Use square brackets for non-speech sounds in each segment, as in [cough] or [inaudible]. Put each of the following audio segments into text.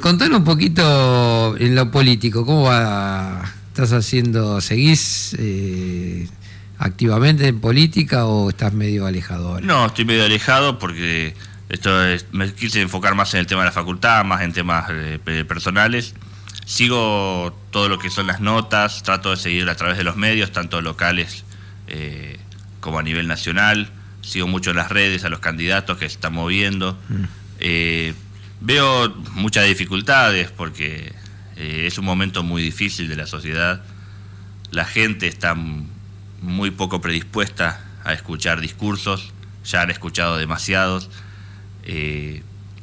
contanos un poquito en lo político, ¿cómo va? ¿Estás haciendo, seguís eh, activamente en política o estás medio alejado ahora? No, estoy medio alejado porque esto es, me quise enfocar más en el tema de la facultad, más en temas eh, personales. Sigo todo lo que son las notas, trato de seguir a través de los medios, tanto locales eh, como a nivel nacional. Sigo mucho en las redes a los candidatos que se están moviendo. Mm. Eh, veo muchas dificultades porque es un momento muy difícil de la sociedad. La gente está muy poco predispuesta a escuchar discursos, ya han escuchado demasiados eh,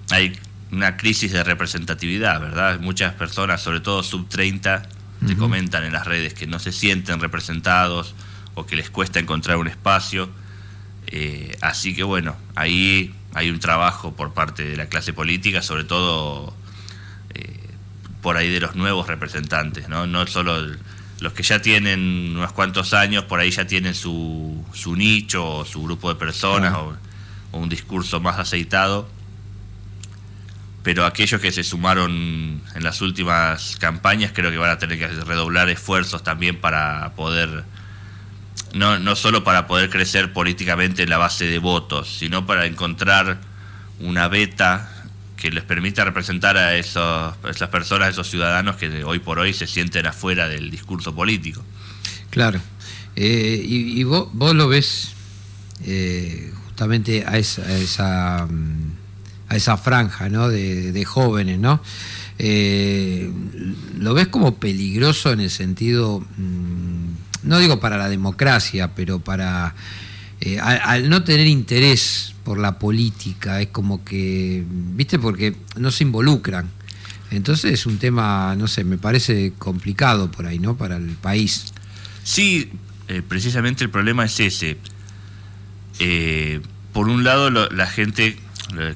hay una crisis de representatividad, ¿verdad? Muchas personas, sobre todo sub 30, te comentan en las redes que no se sienten representados o que les cuesta encontrar un espacio. Eh, así que bueno, ahí hay un trabajo por parte de la clase política, sobre todo eh, por ahí de los nuevos representantes, ¿no? No solo los que ya tienen unos cuantos años, por ahí ya tienen su, su nicho o su grupo de personas o un discurso más aceitado, pero aquellos que se sumaron en las últimas campañas creo que van a tener que redoblar esfuerzos también para poder, no, no solo para poder crecer políticamente en la base de votos, sino para encontrar una beta que les permita representar a, esos, esas personas, a esos ciudadanos que hoy por hoy se sienten afuera del discurso político. Claro. Eh, y, vos, vos, lo ves eh, justamente a esa, a esa, mm, a esa franja ¿no? de, jóvenes, ¿no? Eh, ¿Lo ves como peligroso en el sentido, mm, no digo para la democracia, pero para, eh, al, no tener interés por la política, es como que, viste, porque no se involucran. Entonces es un tema, no sé, me parece complicado por ahí, ¿no? Para el país. Sí, eh, precisamente el problema es ese eh, por un lado, la gente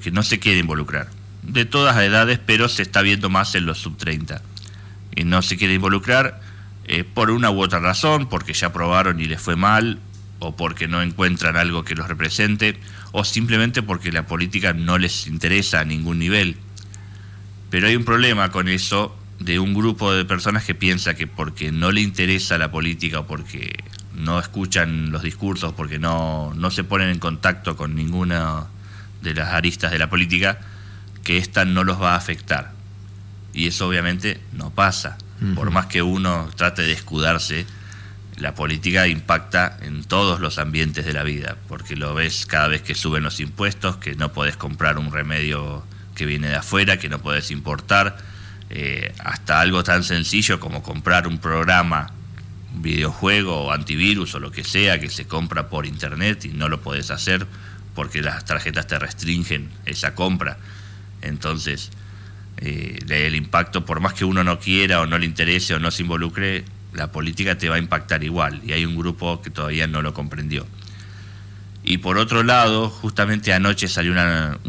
que no se quiere involucrar, de todas edades, pero se está viendo más en los sub-30. Y no se quiere involucrar eh, por una u otra razón, porque ya probaron y les fue mal, o porque no encuentran algo que los represente, o simplemente porque la política no les interesa a ningún nivel. Pero hay un problema con eso de un grupo de personas que piensa que porque no le interesa la política o porque no escuchan los discursos, porque no, no se ponen en contacto con ninguna de las aristas de la política, que esta no los va a afectar. Y eso obviamente no pasa. Por más que uno trate de escudarse, la política impacta en todos los ambientes de la vida, porque lo ves cada vez que suben los impuestos, que no podés comprar un remedio que viene de afuera, que no podés importar, eh, hasta algo tan sencillo como comprar un programa videojuego o antivirus o lo que sea que se compra por internet y no lo puedes hacer porque las tarjetas te restringen esa compra. Entonces, eh, el impacto, por más que uno no quiera o no le interese o no se involucre, la política te va a impactar igual. Y hay un grupo que todavía no lo comprendió. Y por otro lado, justamente anoche salió una,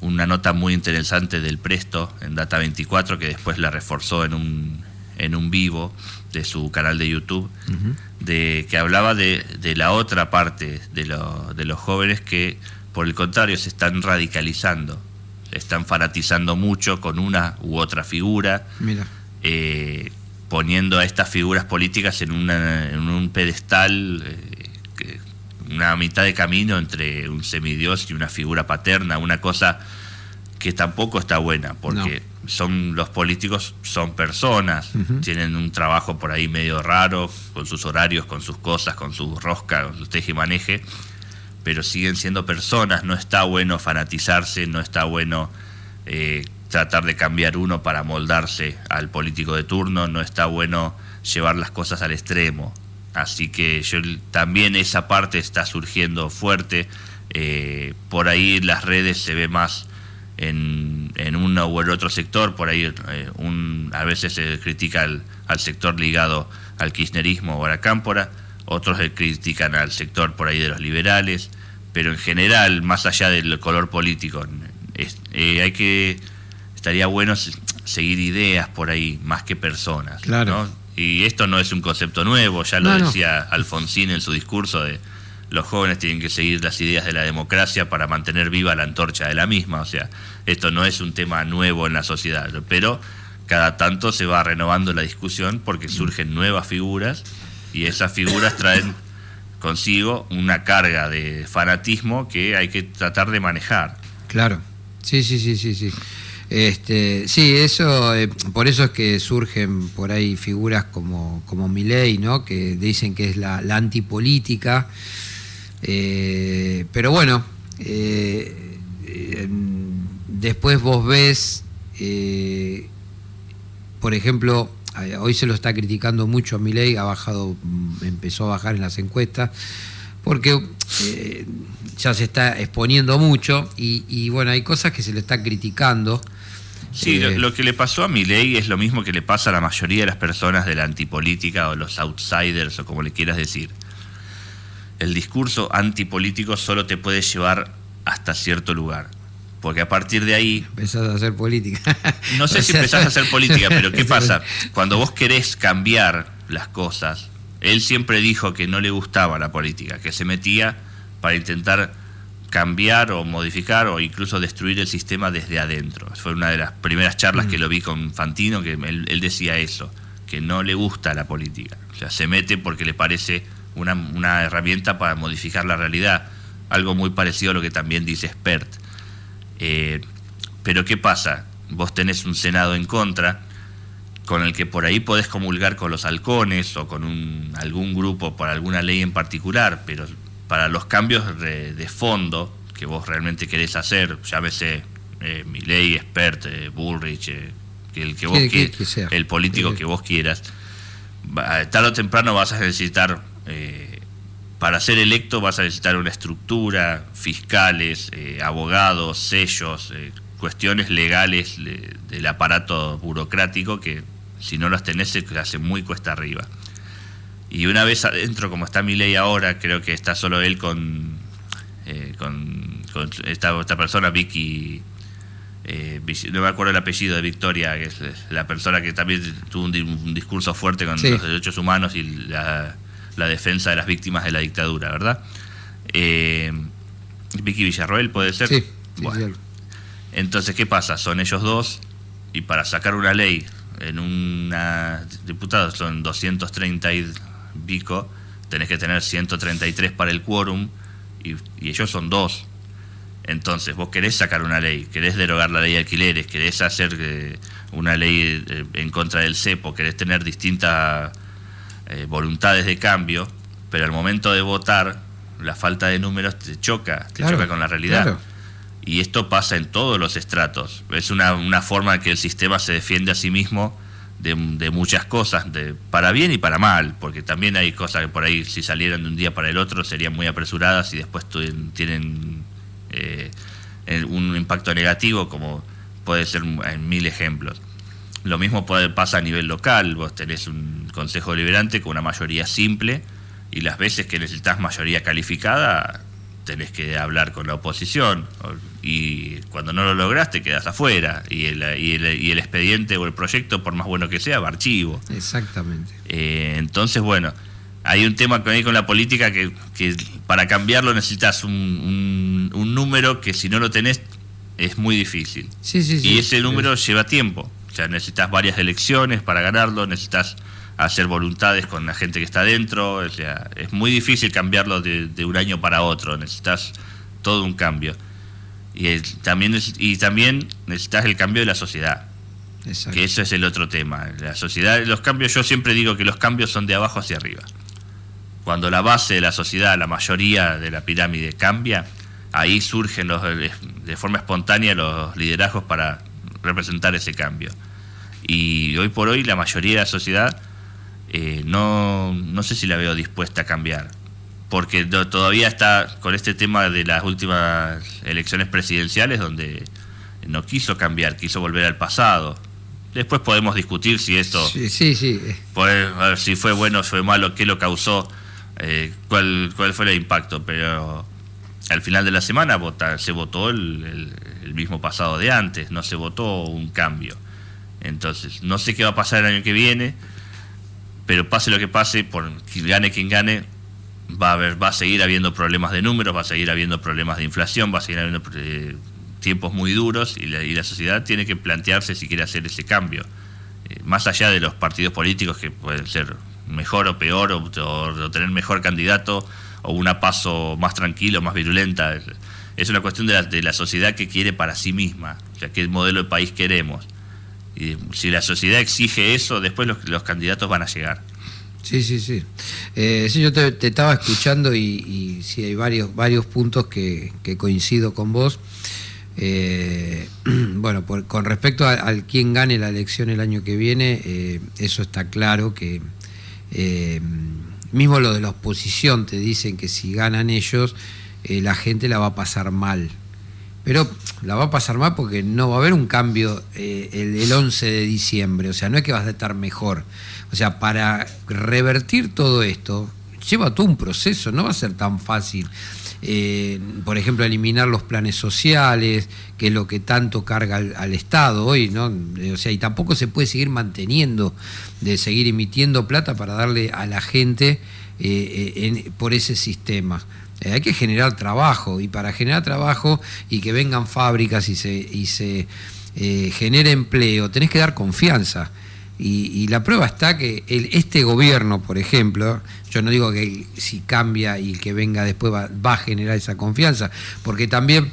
una nota muy interesante del Presto en Data 24 que después la reforzó en un, en un vivo de su canal de YouTube, de, que hablaba de, de la otra parte de, de, los jóvenes que, por el contrario, se están radicalizando, están fanatizando mucho con una u otra figura, eh, poniendo a estas figuras políticas en, una, en un pedestal, eh, una mitad de camino entre un semidios y una figura paterna, una cosa que tampoco está buena, porque son los políticos son personas, tienen un trabajo por ahí medio raro, con sus horarios, con sus cosas, con su rosca, con su teje y maneje, pero siguen siendo personas, no está bueno fanatizarse, no está bueno eh, tratar de cambiar uno para moldarse al político de turno, no está bueno llevar las cosas al extremo. Así que yo también esa parte está surgiendo fuerte. Eh, por ahí las redes se ve más en, en uno u el otro sector, por ahí eh, un, a veces se critica al, sector ligado al kirchnerismo o a la cámpora, otros critican al sector por ahí de los liberales, pero en general, más allá del color político, eh, hay que, estaría bueno seguir ideas por ahí, más que personas. Claro. Y esto no es un concepto nuevo, ya lo decía Alfonsín en su discurso de los jóvenes tienen que seguir las ideas de la democracia para mantener viva la antorcha de la misma. O sea, esto no es un tema nuevo en la sociedad, pero cada tanto se va renovando la discusión porque surgen nuevas figuras y esas figuras traen consigo una carga de fanatismo que hay que tratar de manejar. Claro, sí, sí, sí, sí, sí. Este, sí, eso, eh, por eso es que surgen por ahí figuras como, como ¿no? Que dicen que es la, antipolítica. Eh, pero bueno, eh, después vos ves, por ejemplo, hoy se lo está criticando mucho a Milei, ha bajado, mm, empezó a bajar en las encuestas, porque ya se está exponiendo mucho y, y, bueno, hay cosas que se le está criticando. Sí, lo, que le pasó a Milei es lo mismo que le pasa a la mayoría de las personas de la antipolítica o los outsiders o como le quieras decir. El discurso antipolítico solo te puede llevar hasta cierto lugar. Porque a partir de ahí... Empezás a hacer política. No sé [laughs] si empezás a hacer política, [laughs] pero ¿qué pasa? Cuando vos querés cambiar las cosas, él siempre dijo que no le gustaba la política, que se metía para intentar cambiar o modificar o incluso destruir el sistema desde adentro. Fue una de las primeras charlas que mm. lo vi con Fantino, que él, decía eso, que no le gusta la política. O sea, se mete porque le parece una, herramienta para modificar la realidad. Algo muy parecido a lo que también dice Spert. Eh, pero ¿qué pasa? Vos tenés un Senado en contra, con el que por ahí podés comulgar con los halcones o con un, algún grupo por alguna ley en particular, pero para los cambios de, fondo que vos realmente querés hacer, llámese eh, ley Expert, eh, Bullrich, eh, el que vos el político que vos quieras, tarde o temprano vas a necesitar, eh, para ser electo vas a necesitar una estructura, fiscales, abogados, sellos, cuestiones legales del aparato burocrático que si no los tenés se hace muy cuesta arriba. Y una vez adentro, como está mi ley ahora, creo que está solo él con, eh, con, esta, esta, persona, Vicky, eh, no me acuerdo el apellido de Victoria, que es la persona que también tuvo un, discurso fuerte con los derechos humanos y la, defensa de las víctimas de la dictadura, ¿verdad? Eh, Vicky Villarroel puede ser. Sí, bueno. Entonces, ¿qué pasa? Son ellos dos y para sacar una ley en una diputada son 230 Vico, tenés que tener 133 para el quórum y, ellos son dos. Entonces, vos querés sacar una ley, querés derogar la ley de alquileres, querés hacer eh, una ley eh, en contra del cepo, querés tener distintas eh, voluntades de cambio, pero al momento de votar, la falta de números te choca, te choca con la realidad. Y esto pasa en todos los estratos. Es una, una forma en que el sistema se defiende a sí mismo de, muchas cosas, de, para bien y para mal, porque también hay cosas que por ahí si salieran de un día para el otro serían muy apresuradas y después tienen eh, un impacto negativo, como puede ser en mil ejemplos. Lo mismo puede, pasa a nivel local, vos tenés un consejo deliberante con una mayoría simple y las veces que necesitas mayoría calificada tenés que hablar con la oposición y cuando no lo lograste quedas afuera y el, y el, expediente o el proyecto, por más bueno que sea, va archivo. Exactamente. Eh, entonces, bueno, hay un tema con, con la política que, para cambiarlo necesitas un, un, número que si no lo tenés es muy difícil. Sí, sí, y ese número lleva tiempo. O sea, necesitas varias elecciones para ganarlo, necesitas hacer voluntades con la gente que está dentro. O sea, es muy difícil cambiarlo de, un año para otro. Necesitas todo un cambio. Y, también, y también necesitas el cambio de la sociedad. Que eso es el otro tema. La sociedad, los cambios, yo siempre digo que los cambios son de abajo hacia arriba. Cuando la base de la sociedad, la mayoría de la pirámide cambia, ahí surgen los, de forma espontánea los liderazgos para representar ese cambio. Y hoy por hoy la mayoría de la sociedad eh, no, no sé si la veo dispuesta a cambiar, porque todavía está con este tema de las últimas elecciones presidenciales donde no quiso cambiar, quiso volver al pasado. Después podemos discutir si esto, sí, sí, sí. si fue bueno fue malo, qué lo causó, eh, cuál, cuál fue el impacto, pero al final de la semana se votó el, el mismo pasado de antes, no se votó un cambio. Entonces, no sé qué va a pasar el año que viene pero pase lo que pase, por quien gane quien gane, va a, haber, va a seguir habiendo problemas de números, va a seguir habiendo problemas de inflación, va a seguir habiendo eh, tiempos muy duros y la, sociedad tiene que plantearse si quiere hacer ese cambio. Eh, más allá de los partidos políticos que pueden ser mejor o peor o, tener mejor candidato o una paso más tranquilo, más virulenta. Es una cuestión de la, de la sociedad que quiere para sí misma, o sea, qué modelo de país queremos. Y si la sociedad exige eso, después los candidatos van a llegar. Sí, sí, sí. Eh, sí, yo te, estaba escuchando y, y, sí, hay varios, varios puntos que, coincido con vos. Eh, [clears throat] bueno, con respecto al quien gane la elección el año que viene, eh, eso está claro que mismo lo de la oposición te dicen que si ganan ellos, la gente la va a pasar mal. Pero la va a pasar mal porque no va a haber un cambio el, el 11 de diciembre, o sea, no es que vas a estar mejor o sea, para revertir todo esto, lleva todo un proceso, no va a ser tan fácil. Eh, por ejemplo, eliminar los planes sociales, que es lo que tanto carga al, Estado hoy, ¿no? O sea, y tampoco se puede seguir manteniendo, de seguir emitiendo plata para darle a la gente eh, eh, por ese sistema. Hay que generar trabajo, y para generar trabajo y que vengan fábricas y se, y se genere empleo, tenés que dar confianza. Y, la prueba está que este gobierno, por ejemplo, yo no digo que si cambia y que venga después va, a generar esa confianza, porque también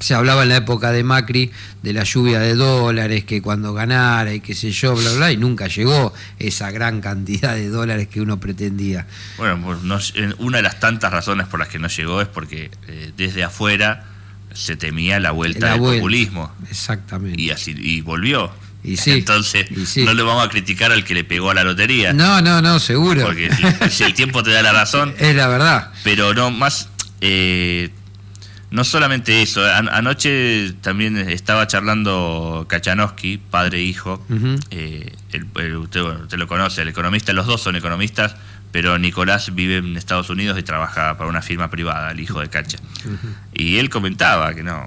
se hablaba en la época de Macri de la lluvia de dólares, que cuando ganara y qué sé yo, bla, bla, y nunca llegó esa gran cantidad de dólares que uno pretendía. Bueno, pues una de las tantas razones por las que no llegó es porque eh, desde afuera se temía la vuelta del populismo. Exactamente. Y así y volvió. Entonces, no le vamos a criticar al que le pegó a la lotería. No, no, no, seguro. Porque si, el tiempo te da la razón. [laughs] Es la verdad. Pero no, más. Eh, no solamente eso. anoche también estaba charlando Kachanowski, padre e hijo. Eh, usted, lo conoce, el economista. Los dos son economistas, pero Nicolás vive en Estados Unidos y trabaja para una firma privada, el hijo de Cacha. Y él comentaba que no.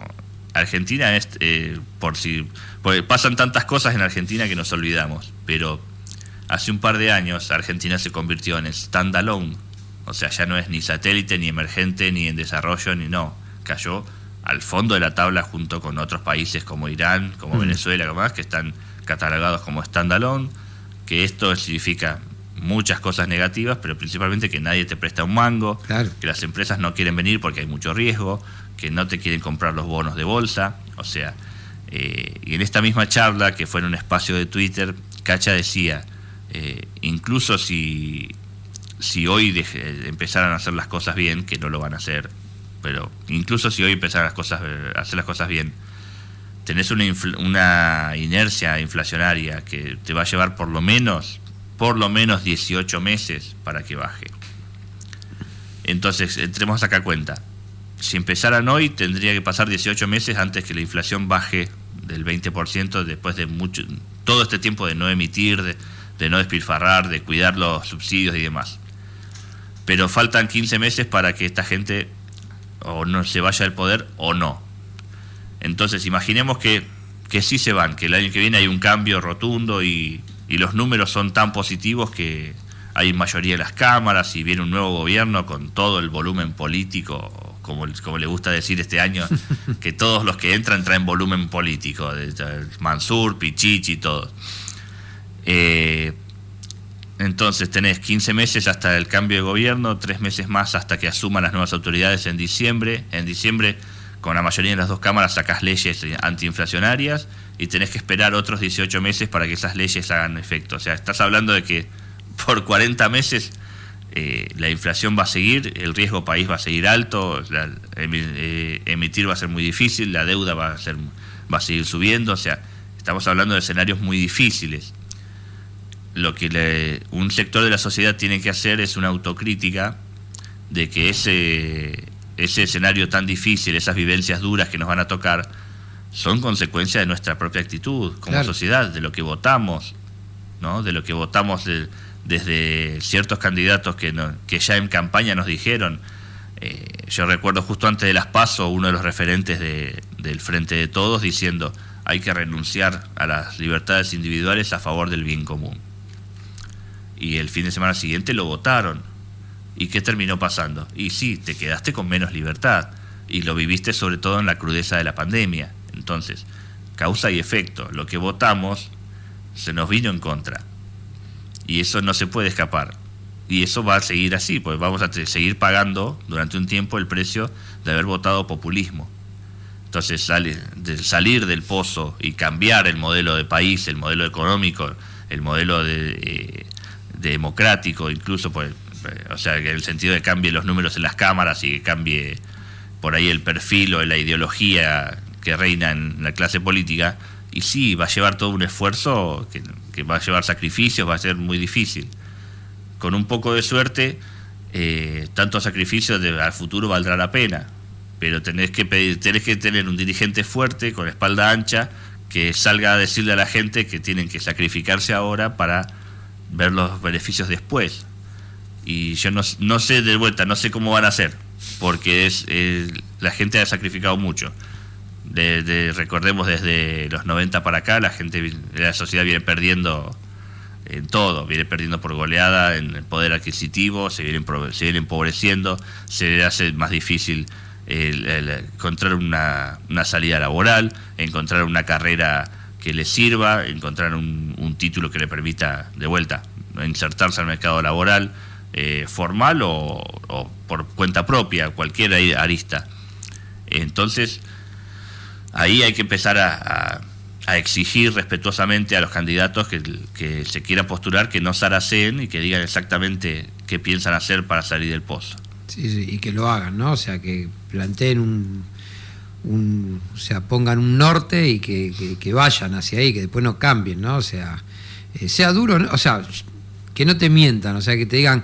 Argentina es, eh, por si porque pasan tantas cosas en Argentina que nos olvidamos, pero hace un par de años Argentina se convirtió en standalone, o sea, ya no es ni satélite, ni emergente, ni en desarrollo, ni no, cayó al fondo de la tabla junto con otros países como Irán, como mm. Venezuela, como más, que están catalogados como standalone, que esto significa muchas cosas negativas, pero principalmente que nadie te presta un mango, que las empresas no quieren venir porque hay mucho riesgo, que no te quieren comprar los bonos de bolsa, o sea, eh, y en esta misma charla, que fue en un espacio de Twitter, Cacha decía, eh, incluso si, si hoy empezaran a hacer las cosas bien, que no lo van a hacer, pero incluso si hoy empezaran las cosas, a hacer las cosas bien, tenés una, una inercia inflacionaria que te va a llevar por lo menos, por lo menos 18 meses para que baje. Entonces, entremos acá a cuenta. Si empezaran hoy, tendría que pasar 18 meses antes que la inflación baje del 20% después de mucho, todo este tiempo de no emitir, de, no despilfarrar, de cuidar los subsidios y demás. Pero faltan 15 meses para que esta gente o no se vaya del poder o no. Entonces imaginemos que, que sí se van, que el año que viene hay un cambio rotundo y, y los números son tan positivos que hay mayoría de las cámaras y viene un nuevo gobierno con todo el volumen político como, como le gusta decir este año, [laughs] que todos los que entran traen volumen político, Mansur, Pichichi, todos. Eh, entonces tenés 15 meses hasta el cambio de gobierno, tres meses más hasta que asuman las nuevas autoridades en diciembre. En diciembre, con la mayoría de las dos cámaras, sacás leyes antiinflacionarias y tenés que esperar otros 18 meses para que esas leyes hagan efecto. O sea, estás hablando de que por 40 meses eh, la inflación va a seguir, el riesgo país va a seguir alto, eh, emitir va a ser muy difícil, la deuda va a, ser, va a seguir subiendo, o sea, estamos hablando de escenarios muy difíciles. Lo que un sector de la sociedad tiene que hacer es una autocrítica de que ese, ese escenario tan difícil, esas vivencias duras que nos van a tocar, son consecuencia de nuestra propia actitud como sociedad, de lo que votamos, ¿no? de lo que votamos. De, desde ciertos candidatos que, que ya en campaña nos dijeron, eh, yo recuerdo justo antes de las PASO, uno de los referentes del Frente de Todos diciendo, hay que renunciar a las libertades individuales a favor del bien común. Y el fin de semana siguiente lo votaron. ¿Y qué terminó pasando? Y sí, te quedaste con menos libertad y lo viviste sobre todo en la crudeza de la pandemia. Entonces, causa y efecto, lo que votamos se nos vino en contra. Y eso no se puede escapar. Y eso va a seguir así, pues vamos a seguir pagando durante un tiempo el precio de haber votado populismo. Entonces, salir del pozo y cambiar el modelo de país, el modelo económico, el modelo de, eh, democrático, incluso, pues, eh, o sea, en el sentido de que cambie los números en las cámaras y que cambie por ahí el perfil o la ideología que reina en la clase política, y sí, va a llevar todo un esfuerzo que, va a llevar sacrificios, va a ser muy difícil. Con un poco de suerte, eh, tanto sacrificio de, al futuro valdrá la pena pero tenés que, pedir, tenés que tener un dirigente fuerte, con espalda ancha, que salga a decirle a la gente que tienen que sacrificarse ahora para ver los beneficios después. Y yo no, no sé de vuelta, no sé cómo van a hacer, porque es la gente ha sacrificado mucho. De, recordemos desde los 90 para acá, la gente, la sociedad viene perdiendo en todo, viene perdiendo por goleada en el poder adquisitivo, se viene, se viene empobreciendo, se hace más difícil el, encontrar una, salida laboral, encontrar una carrera que le sirva, encontrar un, título que le permita de vuelta insertarse al mercado laboral, eh, formal o, por cuenta propia, cualquier arista. Entonces, ahí hay que empezar a, exigir respetuosamente a los candidatos que, se quieran postular que no zaraceen y que digan exactamente qué piensan hacer para salir del pozo. Sí, y que lo hagan, ¿no? O sea, que planteen un, un o sea, pongan un norte y que, vayan hacia ahí, que después no cambien, ¿no? O sea, eh, sea duro, o sea, que no te mientan, o sea, que te digan,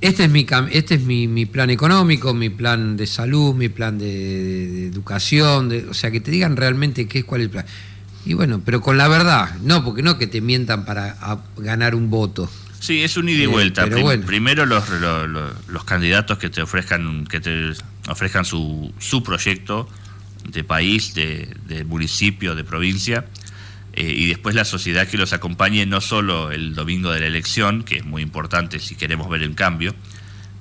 este es mi, este es mi, plan económico, mi plan de salud, mi plan de, educación, de, o sea, que te digan realmente qué es cuál es el plan. Y bueno, pero con la verdad, no, porque no que te mientan para ganar un voto. Sí, es un ida y eh, vuelta. Primero los, los, candidatos que te ofrezcan, que te ofrezcan su, su proyecto de país, de, municipio, de provincia, eh, y después la sociedad que los acompañe no solo el domingo de la elección, que es muy importante si queremos ver el cambio,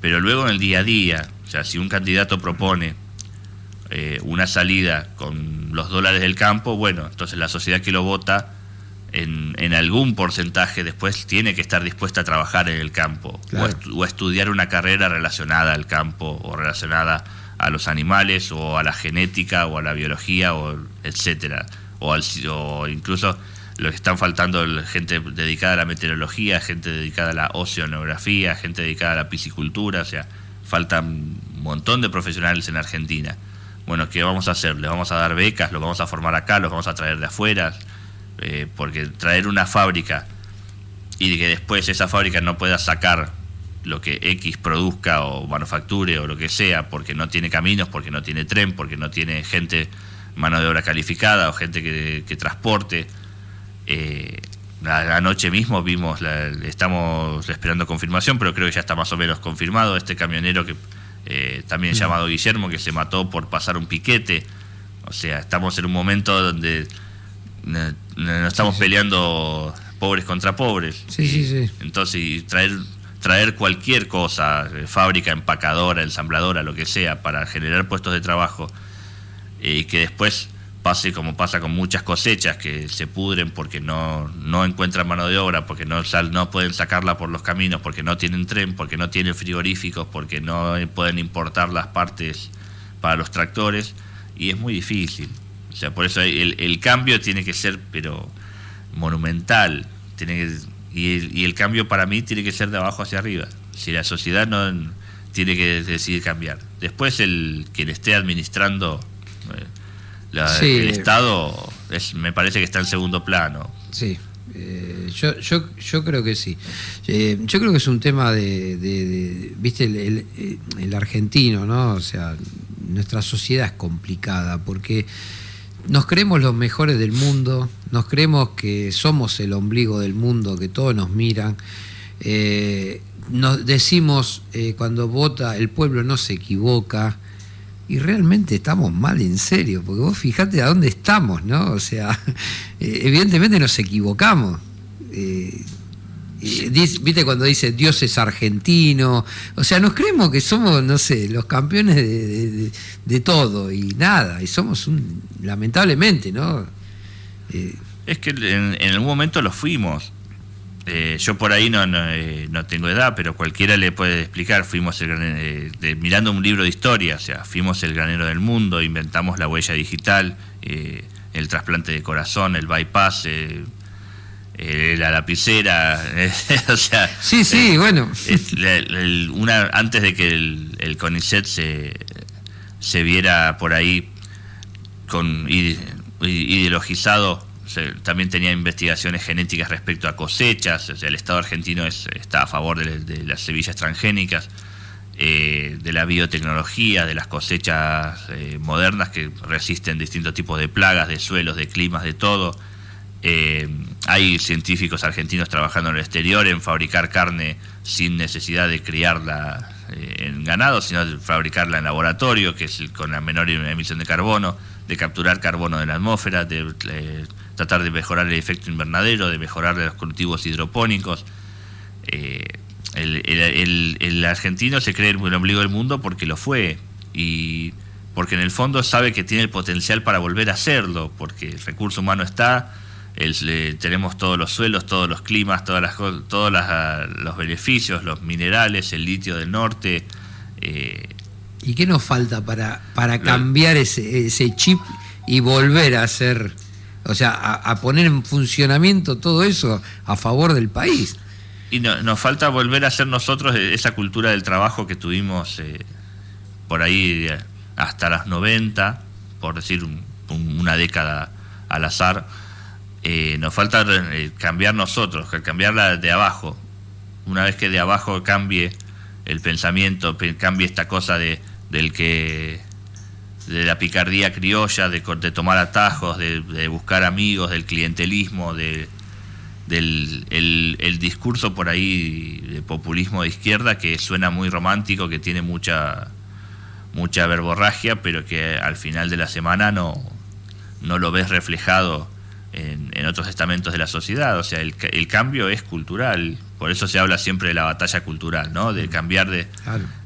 pero luego en el día a día. O sea, si un candidato propone eh, una salida con los dólares del campo, bueno, entonces la sociedad que lo vota en, algún porcentaje después tiene que estar dispuesta a trabajar en el campo o, a estudiar una carrera relacionada al campo o relacionada a los animales o a la genética o a la biología o etcétera o, al, o incluso lo que están faltando gente dedicada a la meteorología, gente dedicada a la oceanografía, gente dedicada a la piscicultura, o sea, faltan un montón de profesionales en Argentina. Bueno, ¿qué vamos a hacer? ¿Les vamos a dar becas? ¿Los vamos a formar acá? ¿Los vamos a traer de afuera? Eh, porque traer una fábrica y que después esa fábrica no pueda sacar lo que X produzca o manufacture o lo que sea, porque no tiene caminos, porque no tiene tren, porque no tiene gente, mano de obra calificada o gente que, transporte. Eh, anoche mismo vimos, estamos esperando confirmación, pero creo que ya está más o menos confirmado, este camionero que eh, también llamado Guillermo, que se mató por pasar un piquete. O sea, estamos en un momento donde no, estamos peleando pobres contra pobres. Sí, sí, sí. Entonces, traer, traer cualquier cosa, eh, fábrica, empacadora, ensambladora, lo que sea, para generar puestos de trabajo eh, y que después pase como pasa con muchas cosechas que se pudren porque no, no encuentran mano de obra, porque no, no pueden sacarla por los caminos, porque no tienen tren, porque no tienen frigoríficos, porque no pueden importar las partes para los tractores y es muy difícil. O sea, por eso el, cambio tiene que ser, pero monumental. Tiene y, el, cambio para mí tiene que ser de abajo hacia arriba. Si la sociedad no tiene que decidir cambiar. Después el quien esté administrando eh, el Estado es, me parece que está en segundo plano. Sí. Eh, yo, yo, yo creo que sí. Eh, yo creo que es un tema de, viste, el, el, argentino, ¿no? O sea, nuestra sociedad es complicada porque nos creemos los mejores del mundo, nos creemos que somos el ombligo del mundo, que todos nos miran. Eh, nos decimos eh, cuando vota el pueblo no se equivoca y realmente estamos mal en serio, porque vos fijate a dónde estamos, ¿no? O sea, [laughs] eh, evidentemente nos equivocamos. Viste cuando dice Dios es argentino, o sea, nos creemos que somos, no sé, los campeones de, todo y nada, y somos un, lamentablemente, ¿no? Eh, es que en, algún momento lo fuimos. Eh, yo por ahí no, eh, no, tengo edad, pero cualquiera le puede explicar. Fuimos el, mirando un libro de historia, o sea, fuimos el granero del mundo, inventamos la huella digital, el trasplante de corazón, el bypass, eh, la lapicera, [laughs] o sea... Sí, sí, eh, bueno. una, antes de que el, el CONICET se, se viera por ahí con ideologizado, también tenía investigaciones genéticas respecto a cosechas, o sea, el Estado argentino está a favor de, las semillas transgénicas, eh, de la biotecnología, de las cosechas modernas que resisten distintos tipos de plagas, de suelos, de climas, de todo eh, hay científicos argentinos trabajando en el exterior en fabricar carne sin necesidad de criarla eh, en ganado, sino de fabricarla en laboratorio, que es con la menor emisión de carbono, de capturar carbono de la atmósfera, de, tratar de mejorar el efecto invernadero, de mejorar los cultivos hidropónicos. Eh, el, argentino se cree el ombligo del mundo porque lo fue y porque en el fondo sabe que tiene el potencial para volver a hacerlo, porque el recurso humano está, tenemos todos los suelos, todos los climas, todas las, todos ah, los beneficios, los minerales, el litio del norte. Eh, ¿Y qué nos falta para, para cambiar ese, ese chip y volver a hacer, o sea, a, poner en funcionamiento todo eso a favor del país? Y nos falta volver a hacer nosotros esa cultura del trabajo que tuvimos eh, por ahí eh, hasta las 90, por decir una década al azar eh, nos falta eh, cambiar nosotros, cambiarla de abajo. Una vez que de abajo cambie el pensamiento, cambie esta cosa de, del que de la picardía criolla, de, tomar atajos, de, buscar amigos, del clientelismo, de, del el, discurso por ahí de populismo de izquierda que suena muy romántico, que tiene mucha mucha verborragia, pero que al final de la semana no, no lo ves reflejado en, otros estamentos de la sociedad. O sea, el, cambio es cultural. Por eso se habla siempre de la batalla cultural, ¿no? De cambiar, de,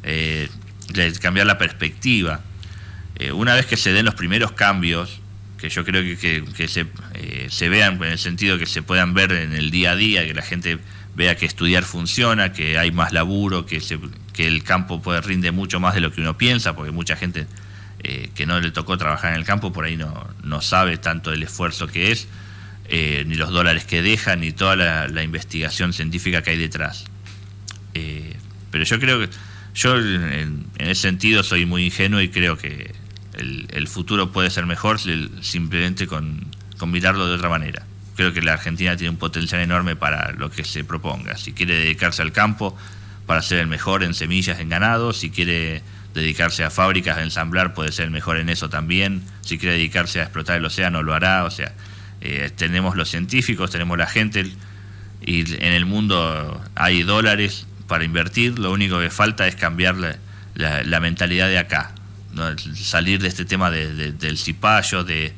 eh, de cambiar la perspectiva. Eh, una vez que se den los primeros cambios, que yo creo que, se, eh, se, vean en el sentido que se puedan ver en el día a día, que la gente vea que estudiar funciona, que hay más laburo, que, se, que el campo puede rinde mucho más de lo que uno piensa, porque mucha gente eh, que no le tocó trabajar en el campo, por ahí no, no sabe tanto el esfuerzo que es, eh, ni los dólares que deja, ni toda la, investigación científica que hay detrás. Eh, pero yo creo que, yo en, ese sentido soy muy ingenuo y creo que el, futuro puede ser mejor simplemente con, con mirarlo de otra manera. Creo que la Argentina tiene un potencial enorme para lo que se proponga. Si quiere dedicarse al campo para ser el mejor en semillas, en ganado, si quiere dedicarse a fábricas, a ensamblar, puede ser mejor en eso también. Si quiere dedicarse a explotar el océano, lo hará. O sea, eh, tenemos los científicos, tenemos la gente, y en el mundo hay dólares para invertir. Lo único que falta es cambiar la, mentalidad de acá, salir de este tema del cipallo, de,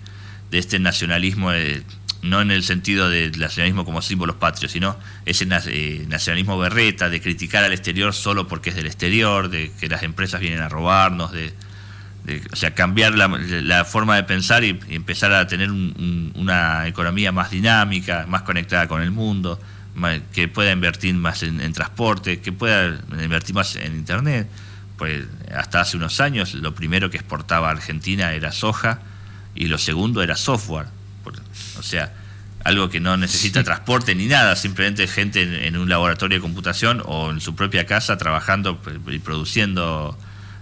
de este nacionalismo. De, no en el sentido del nacionalismo como símbolos patrios, sino ese eh, nacionalismo berreta, de criticar al exterior solo porque es del exterior, de que las empresas vienen a robarnos, de, o sea, cambiar la, forma de pensar y, empezar a tener una economía más dinámica, más conectada con el mundo, que pueda invertir más en, transporte, que pueda invertir más en Internet. Pues hasta hace unos años lo primero que exportaba Argentina era soja y lo segundo era software o sea, algo que no necesita transporte ni nada, simplemente gente en, un laboratorio de computación o en su propia casa trabajando y produciendo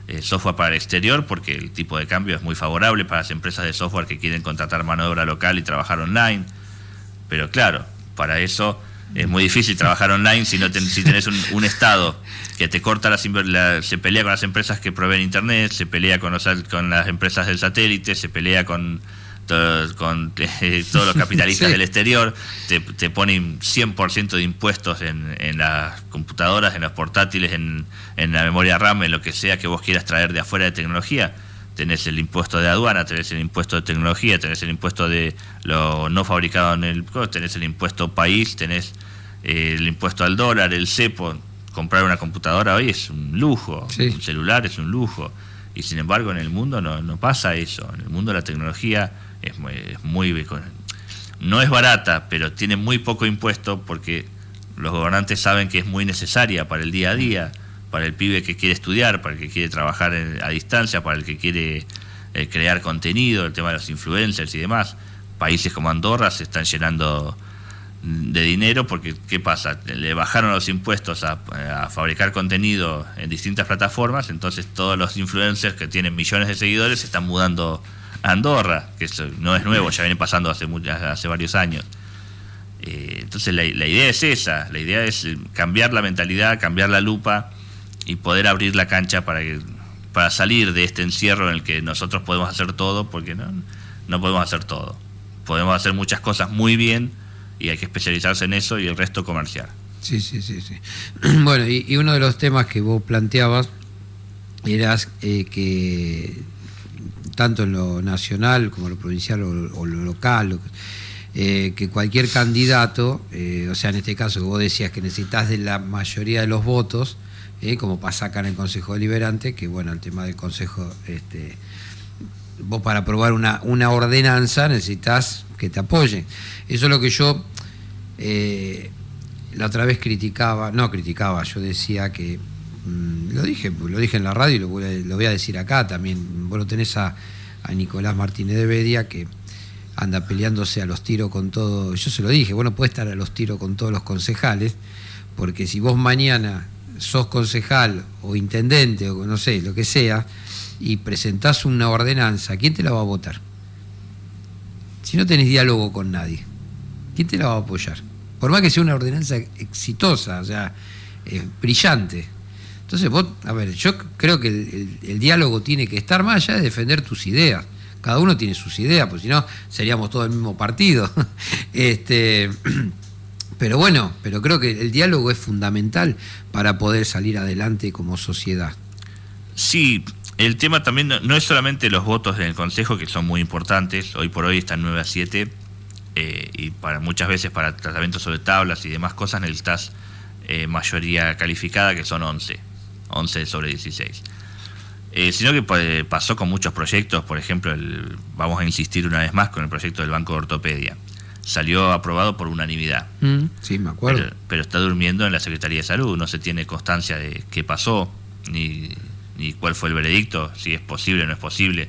eh, software para el exterior, porque el tipo de cambio es muy favorable para las empresas de software que quieren contratar mano de obra local y trabajar online. Pero claro, para eso es muy difícil trabajar online si no si tenés un, Estado que te corta las se pelea con las empresas que proveen internet, se pelea con, con las empresas del satélite, se pelea con con [laughs] todos los capitalistas del exterior, te, te ponen 100% de impuestos en, en, las computadoras, en los portátiles, en, en, la memoria RAM, en lo que sea que vos quieras traer de afuera de tecnología. Tenés el impuesto de aduana, tenés el impuesto de tecnología, tenés el impuesto de lo no fabricado en el... tenés el impuesto país, tenés eh, el impuesto al dólar, el cepo, comprar una computadora hoy es un lujo, un celular es un lujo. Y sin embargo en el mundo no, no pasa eso. En el mundo la tecnología es muy, es muy, no es barata, pero tiene muy poco impuesto porque los gobernantes saben que es muy necesaria para el día a día, para el pibe que quiere estudiar, para el que quiere trabajar a distancia, para el que quiere eh, crear contenido, el tema de los influencers y demás. Países como Andorra se están llenando de dinero porque, ¿qué pasa? Le bajaron los impuestos a, fabricar contenido en distintas plataformas, entonces todos los influencers que tienen millones de seguidores se están mudando a Andorra, que eso no es nuevo, ya viene pasando hace, hace varios años. Eh, entonces la, idea es esa, la idea es cambiar la mentalidad, cambiar la lupa y poder abrir la cancha para que para salir de este encierro en el que nosotros podemos hacer todo, porque no, no podemos hacer todo. Podemos hacer muchas cosas muy bien y hay que especializarse en eso y el resto comercial. Sí, sí, sí. sí. [clears throat] Bueno, y, uno de los temas que vos planteabas era eh, que tanto en lo nacional como lo provincial o, lo local, eh, que cualquier candidato, eh, o sea, en este caso vos decías que necesitas de la mayoría de los votos, ¿eh? como pasa acá en el Consejo Deliberante, que bueno, el tema del Consejo, este, vos para aprobar una, una ordenanza necesitas que te apoyen. Eso es lo que yo la otra vez criticaba, no criticaba, yo decía que, lo dije, lo dije en la radio y lo voy a, decir acá también, vos tenés a, Nicolás Martínez de Bedia, que anda peleándose a los tiros con todo, yo se lo dije, bueno, puede estar a los tiros con todos los concejales, porque si vos mañana sos concejal o intendente o no sé, lo que sea, y presentás una ordenanza, ¿quién te la va a votar? Si no tenés diálogo con nadie, ¿quién te la va a apoyar? Por más que sea una ordenanza exitosa, o sea, brillante. Entonces vos, a ver, yo creo que el, diálogo tiene que estar más allá de defender tus ideas. Cada uno tiene sus ideas, pues si no, seríamos todo el mismo partido. [laughs] este, [clears throat] pero bueno, pero creo que el diálogo es fundamental para poder salir adelante como sociedad. Sí, el tema también no, es solamente los votos en el Consejo, que son muy importantes, hoy por hoy están 9 a 7, eh, y para muchas veces para tratamientos sobre tablas y demás cosas necesitas eh, mayoría calificada, que son 11, 11 sobre 16. Eh, sino que pues, pasó con muchos proyectos, por ejemplo, el, vamos a insistir una vez más con el proyecto del Banco de Ortopedia salió aprobado por unanimidad. Mm, sí, me acuerdo. Pero, está durmiendo en la Secretaría de Salud, no se tiene constancia de qué pasó, ni, ni cuál fue el veredicto, si es posible o no es posible.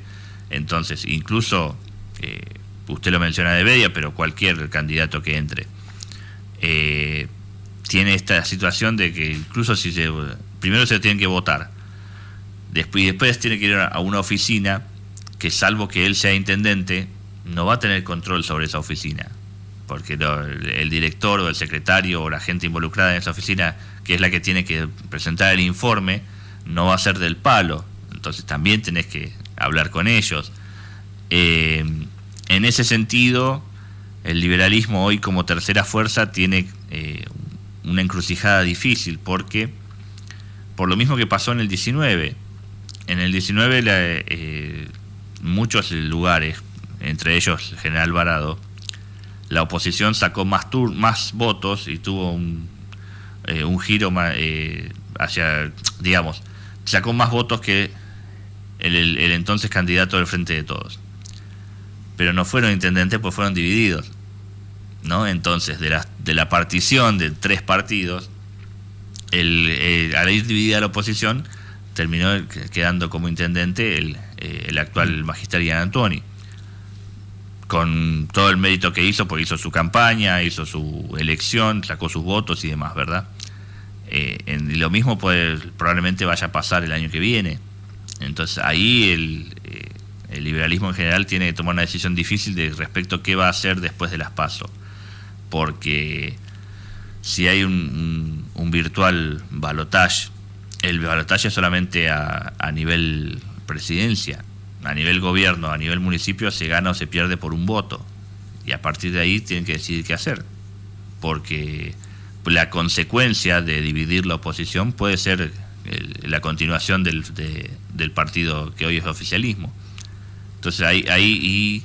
Entonces, incluso, eh, usted lo menciona de Bedia, pero cualquier candidato que entre, eh, tiene esta situación de que incluso si se, primero se tienen que votar, después, y después tiene que ir a una oficina que salvo que él sea intendente, no va a tener control sobre esa oficina porque el director o el secretario o la gente involucrada en esa oficina, que es la que tiene que presentar el informe, no va a ser del palo. Entonces también tenés que hablar con ellos. Eh, en ese sentido, el liberalismo hoy como tercera fuerza tiene eh, una encrucijada difícil porque, por lo mismo que pasó en el 19, en el 19 eh, muchos lugares, entre ellos General Varado, la oposición sacó más, más votos y tuvo un, eh, un giro eh, hacia, digamos, sacó más votos que el, el, entonces candidato del Frente de Todos. Pero no fueron intendentes, pues fueron divididos. ¿no? Entonces, de la, de la partición de tres partidos, el, eh, al ir dividida la oposición, terminó quedando como intendente el, el actual magister Antoni con todo el mérito que hizo, porque hizo su campaña, hizo su elección, sacó sus votos y demás, ¿verdad? Eh, en, lo mismo puede, probablemente vaya a pasar el año que viene. Entonces ahí el, eh, el, liberalismo en general tiene que tomar una decisión difícil de respecto a qué va a hacer después de las pasos. Porque si hay un, virtual balotage, el balotage es solamente a, a nivel presidencia a nivel gobierno, a nivel municipio, se gana o se pierde por un voto. Y a partir de ahí tienen que decidir qué hacer. Porque la consecuencia de dividir la oposición puede ser la continuación del, partido que hoy es oficialismo. Entonces ahí, ahí,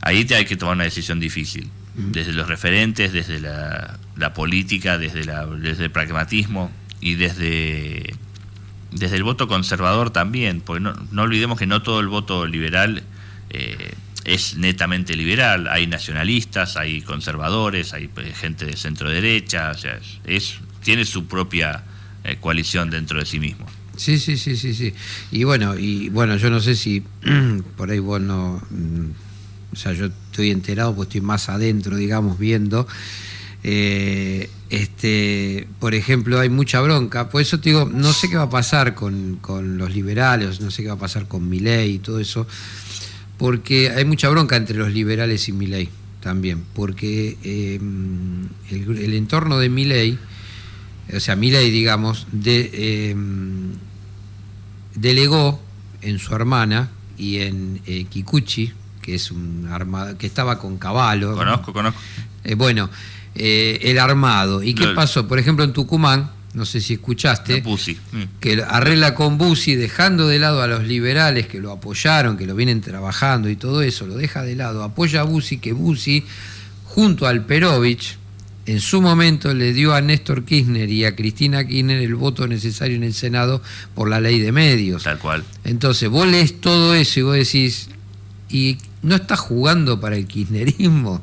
ahí te hay que tomar una decisión difícil. Desde los referentes, desde la, política, desde, la, desde el pragmatismo y desde, desde el voto conservador también, porque no, olvidemos que no todo el voto liberal eh, es netamente liberal, hay nacionalistas, hay conservadores, hay pues, gente de centro derecha, o sea, es, tiene su propia eh, coalición dentro de sí mismo. Sí, sí, sí, sí, sí. Y bueno, y bueno, yo no sé si [clears throat] por ahí vos no, mm, o sea, yo estoy enterado, pues estoy más adentro, digamos, viendo. Eh, este, por ejemplo, hay mucha bronca. Por eso te digo, no sé qué va a pasar con, los liberales, no sé qué va a pasar con Milei y todo eso, porque hay mucha bronca entre los liberales y Milei también, porque eh, el, entorno de Milei o sea, Milei, digamos, em, delegó en su hermana y en eh, Kikuchi, que es un armado, que estaba con caballo. Conozco, conozco. Eh, bueno, eh, el armado. ¿Y qué pasó? Por ejemplo, en Tucumán, no sé si escuchaste, que arregla con Bussi, dejando de lado a los liberales que lo apoyaron, que lo vienen trabajando y todo eso, lo deja de lado, apoya a Bussi, que Bussi, junto al Perovich, en su momento le dio a Néstor Kirchner y a Cristina Kirchner el voto necesario en el Senado por la ley de medios. Tal cual. Entonces, vos lees todo eso y vos decís, ¿y no estás jugando para el kirchnerismo?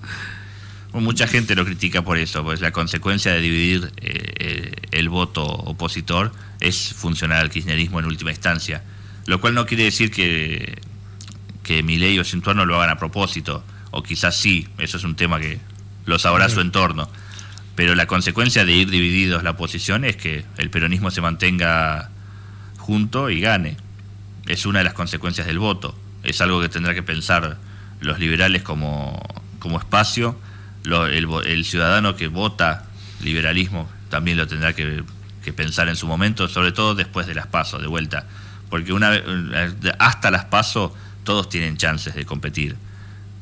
mucha gente lo critica por eso, pues la consecuencia de dividir eh, el voto opositor es funcionar al kirchnerismo en última instancia. Lo cual no quiere decir que, que ley o su entorno lo hagan a propósito, o quizás sí, eso es un tema que lo sabrá su entorno pero la consecuencia de ir divididos la oposición es que el peronismo se mantenga junto y gane. Es una de las consecuencias del voto. Es algo que tendrá que pensar los liberales como, como espacio. el, ciudadano que vota liberalismo también lo tendrá que, pensar en su momento, sobre todo después de las pasos, de vuelta. Porque una hasta las pasos todos tienen chances de competir.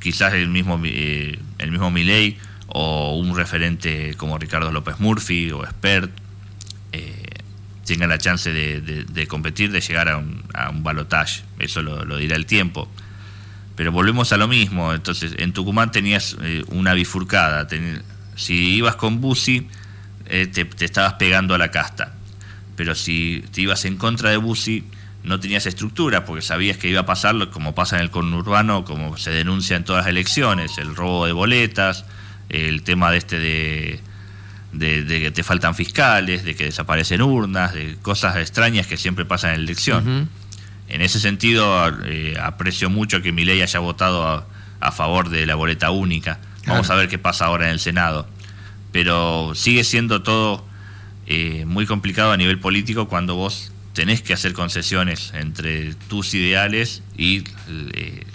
Quizás el mismo, eh, el mismo Milei o un referente como Ricardo López Murphy o Expert eh, tengan la chance de, competir, de llegar a un, a un balotage. Eso lo, dirá el tiempo. Pero volvemos a lo mismo. Entonces, en Tucumán tenías eh, una bifurcada. si ibas con Bussi, eh, te, estabas pegando a la casta. Pero si te ibas en contra de Bussi, no tenías estructura, porque sabías que iba a pasar como pasa en el conurbano, como se denuncia en todas las elecciones, el robo de boletas, el tema de este de, de, que te faltan fiscales, de que desaparecen urnas, de cosas extrañas que siempre pasan en la elección. En ese sentido, eh, aprecio mucho que mi ley haya votado a, favor de la boleta única. Vamos a ver qué pasa ahora en el Senado. Pero sigue siendo todo eh, muy complicado a nivel político cuando vos tenés que hacer concesiones entre tus ideales y eh,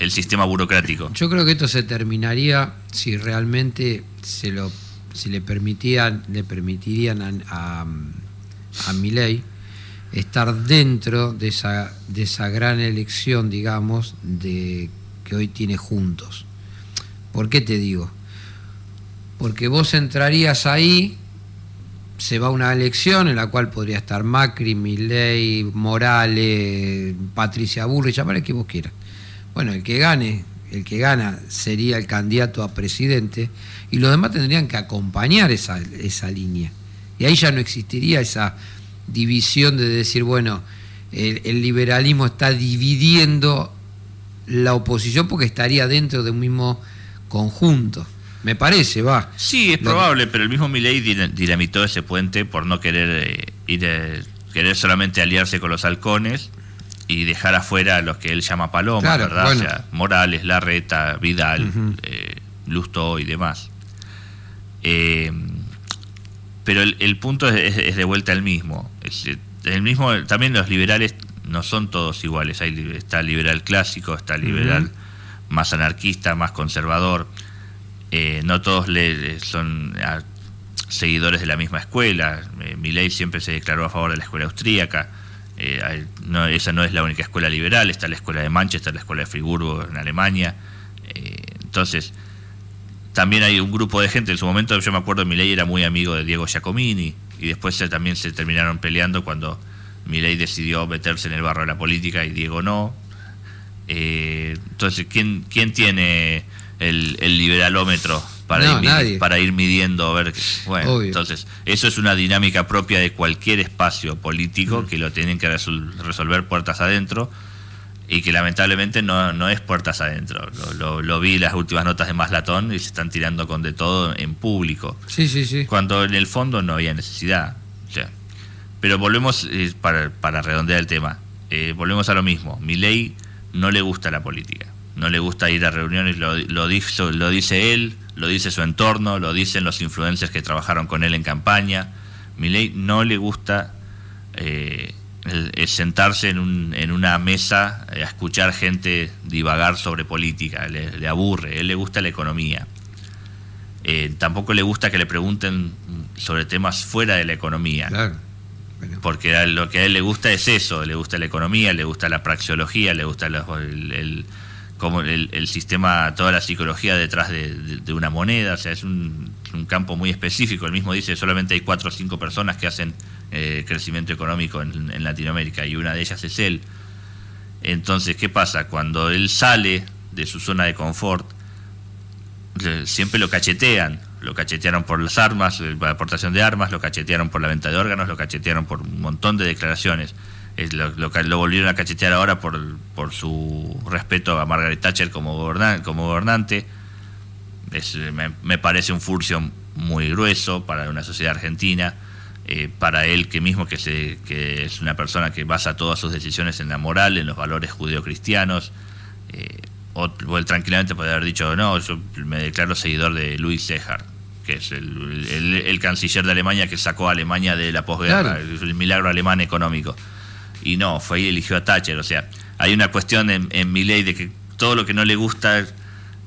el, sistema burocrático. Yo creo que esto se terminaría si realmente se lo si le permitían le permitirían a, a, a ley estar dentro de esa de esa gran elección digamos de que hoy tiene juntos ¿por qué te digo? porque vos entrarías ahí se va una elección en la cual podría estar Macri, Milei, Morales, Patricia Burri, llamarle que vos quieras. Bueno, el que gane, el que gana sería el candidato a presidente y los demás tendrían que acompañar esa, esa línea. Y ahí ya no existiría esa división de decir, bueno, el liberalismo está dividiendo la oposición porque estaría dentro de un mismo conjunto. Me parece, va. Sí, es probable, pero el mismo Milei dinamitó ese puente por no querer eh, ir, eh, querer solamente aliarse con los halcones y dejar afuera a los que él llama paloma, ¿verdad? O sea, Morales, Larreta, Vidal, eh, Lusto y demás. Pero el, punto es, de vuelta el mismo. el mismo. También los liberales no son todos iguales. Hay, está el liberal clásico, está el liberal más anarquista, más conservador. Eh, no todos le, son ah, seguidores de la misma escuela. Eh, Milei siempre se declaró a favor de la escuela austríaca. Eh, no, esa no es la única escuela liberal, está la escuela de Manchester, la escuela de Friburgo en Alemania. entonces, también hay un grupo de gente, en su momento yo me acuerdo Milei era muy amigo de Diego Giacomini y después también se terminaron peleando cuando Milei decidió meterse en el barro de la política y Diego no. entonces, ¿quién, quién tiene el, el liberalómetro para, ir, para ir midiendo, a ver. Bueno, entonces, eso es una dinámica propia de cualquier espacio político mm. que lo tienen que resolver puertas adentro y que lamentablemente no, no es puertas adentro. Lo, lo, vi las últimas notas de Maslatón y se están tirando con de todo en público. Sí, sí, sí. Cuando en el fondo no había necesidad. pero volvemos, eh, para, para redondear el tema, eh, volvemos a lo mismo. Mi ley no le gusta la política, no le gusta ir a reuniones, lo, lo, dice, lo dice él, lo dice su entorno, lo dicen los influencers que trabajaron con él en campaña. Mi ley no le gusta... Eh, es sentarse en, un, en una mesa a escuchar gente divagar sobre política, le, aburre, a él le gusta la economía. Eh, tampoco le gusta que le pregunten sobre temas fuera de la economía. Porque lo que a él le gusta es eso, le gusta la economía, le gusta la praxeología, le gusta el, como el, sistema, toda la psicología detrás de, una moneda, o sea, es un, un, campo muy específico. El mismo dice, solamente hay cuatro o cinco personas que hacen eh, crecimiento económico en, Latinoamérica y una de ellas es él. Entonces, ¿qué pasa? Cuando él sale de su zona de confort, siempre lo cachetean. Lo cachetearon por las armas, la aportación de armas, lo cachetearon por la venta de órganos, lo cachetearon por un montón de declaraciones. Lo, lo, volvieron a cachetear ahora por, por, su respeto a Margaret Thatcher como, gobernante. Como gobernante. me, me, parece un furcio muy grueso para una sociedad argentina. Eh, para él que mismo que, se, que es una persona que basa todas sus decisiones en la moral, en los valores judeocristianos, eh, o, él tranquilamente puede haber dicho, no, yo me declaro seguidor de Luis Sehar, que es el, canciller de Alemania que sacó a Alemania de la posguerra, el, milagro alemán económico. Y no, fue y eligió a Thatcher, o sea, hay una cuestión en, mi ley de que todo lo que no le gusta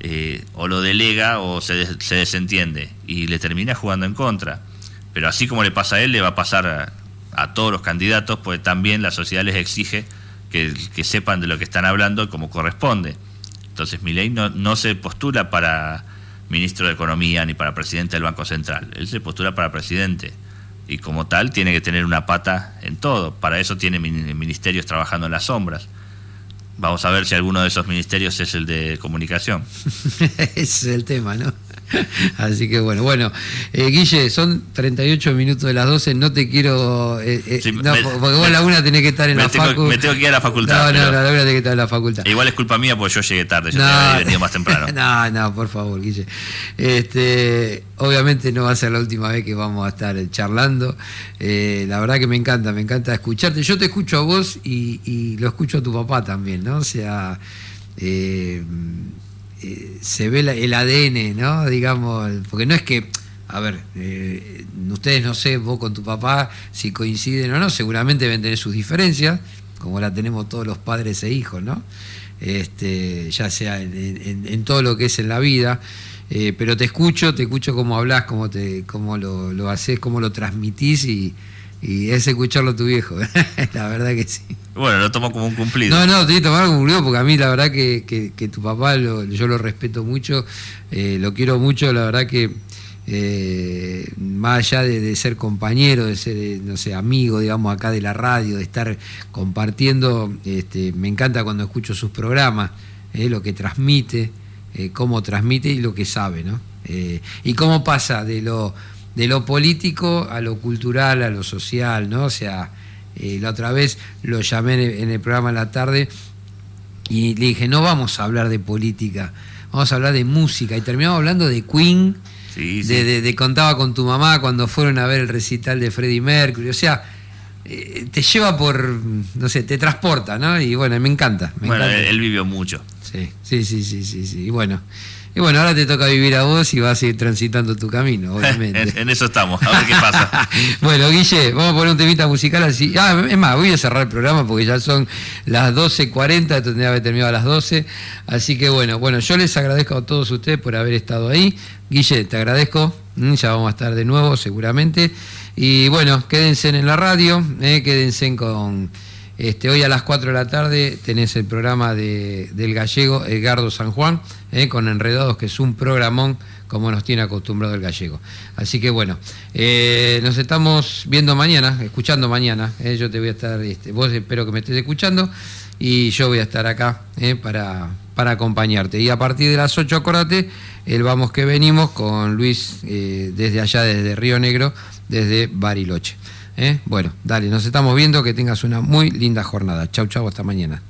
eh, o lo delega o se, se desentiende y le termina jugando en contra. Pero así como le pasa a él, le va a pasar a, todos los candidatos, pues también la sociedad les exige que, sepan de lo que están hablando como corresponde. Entonces Milei no, no se postula para ministro de Economía ni para presidente del Banco Central, él se postula para presidente y como tal tiene que tener una pata en todo. Para eso tiene ministerios trabajando en las sombras. Vamos a ver si alguno de esos ministerios es el de comunicación. [laughs] Ese es el tema, ¿no? Así que bueno, bueno, eh, Guille, son 38 minutos de las 12, no te quiero... Eh, eh, no, porque vos a la una tenés que estar en la facultad. Me tengo que ir a la facultad. No, no, no, la una tenés que estar en la facultad. Igual es culpa mía porque yo llegué tarde, yo no, venido más [laughs] temprano. No, no, por favor, Guille. Este, obviamente no va a ser la última vez que vamos a estar charlando. la verdad que me encanta, me encanta escucharte. Yo te escucho a vos y, lo escucho a tu papá también, ¿no? O sea... Eh, eh, se ve el ADN, ¿no? Digamos, porque no es que, a ver, eh, ustedes no sé, vos con tu papá, si coinciden o no, seguramente deben tener sus diferencias, como la tenemos todos los padres e hijos, ¿no? Este, ya sea en, todo lo que es en la vida. Eh, pero te escucho, te escucho cómo hablas, cómo, te, cómo lo, lo haces, cómo lo transmitís y, y es escucharlo a tu viejo, [laughs] la verdad que sí. Bueno, lo tomo como un cumplido. No, no, te que tomar como un cumplido porque a mí la verdad que, que, tu papá yo lo respeto mucho, eh, lo quiero mucho, la verdad que eh, más allá de, ser compañero, de ser, eh, no sé, amigo, digamos, acá de la radio, de estar compartiendo, este, me encanta cuando escucho sus programas, lo que transmite, cómo transmite y lo que sabe, ¿no? y cómo pasa de lo de lo político a lo cultural, a lo social, ¿no? O sea, eh, la otra vez lo llamé en el, programa en la tarde y le dije, no vamos a hablar de política, vamos a hablar de música. Y terminamos hablando de Queen, De, contaba con tu mamá cuando fueron a ver el recital de Freddie Mercury, o sea, eh, te lleva por, no sé, te transporta, ¿no? Y bueno, me encanta. bueno, Él, vivió mucho. Sí, sí, sí, sí, sí, sí. Y bueno. Y bueno, ahora te toca vivir a vos y vas a ir transitando tu camino, [laughs] obviamente. en, eso estamos, a ver qué pasa. [laughs] bueno, Guille, vamos a poner un temita musical así. Ah, es más, voy a cerrar el programa porque ya son las 12.40, tendría que haber terminado a las 12. Así que bueno, bueno, yo les agradezco a todos ustedes por haber estado ahí. Guille, te agradezco. Mm, ya vamos a estar de nuevo, seguramente. Y bueno, quédense en la radio, eh, quédense con este, hoy a las 4 de la tarde tenés el programa de, del gallego Edgardo San Juan, eh, con Enredados, que es un programón como nos tiene acostumbrado el gallego. Así que bueno, eh, nos estamos viendo mañana, escuchando mañana. Eh, yo te voy a estar, este, vos espero que me estés escuchando. y yo voy a estar acá para, para acompañarte. Y a partir de las 8, acuérdate, el vamos que venimos con Luis desde allá, desde Río Negro, desde Bariloche. Bueno, dale, nos estamos viendo, que tengas una muy linda jornada. Chau, chau, hasta mañana.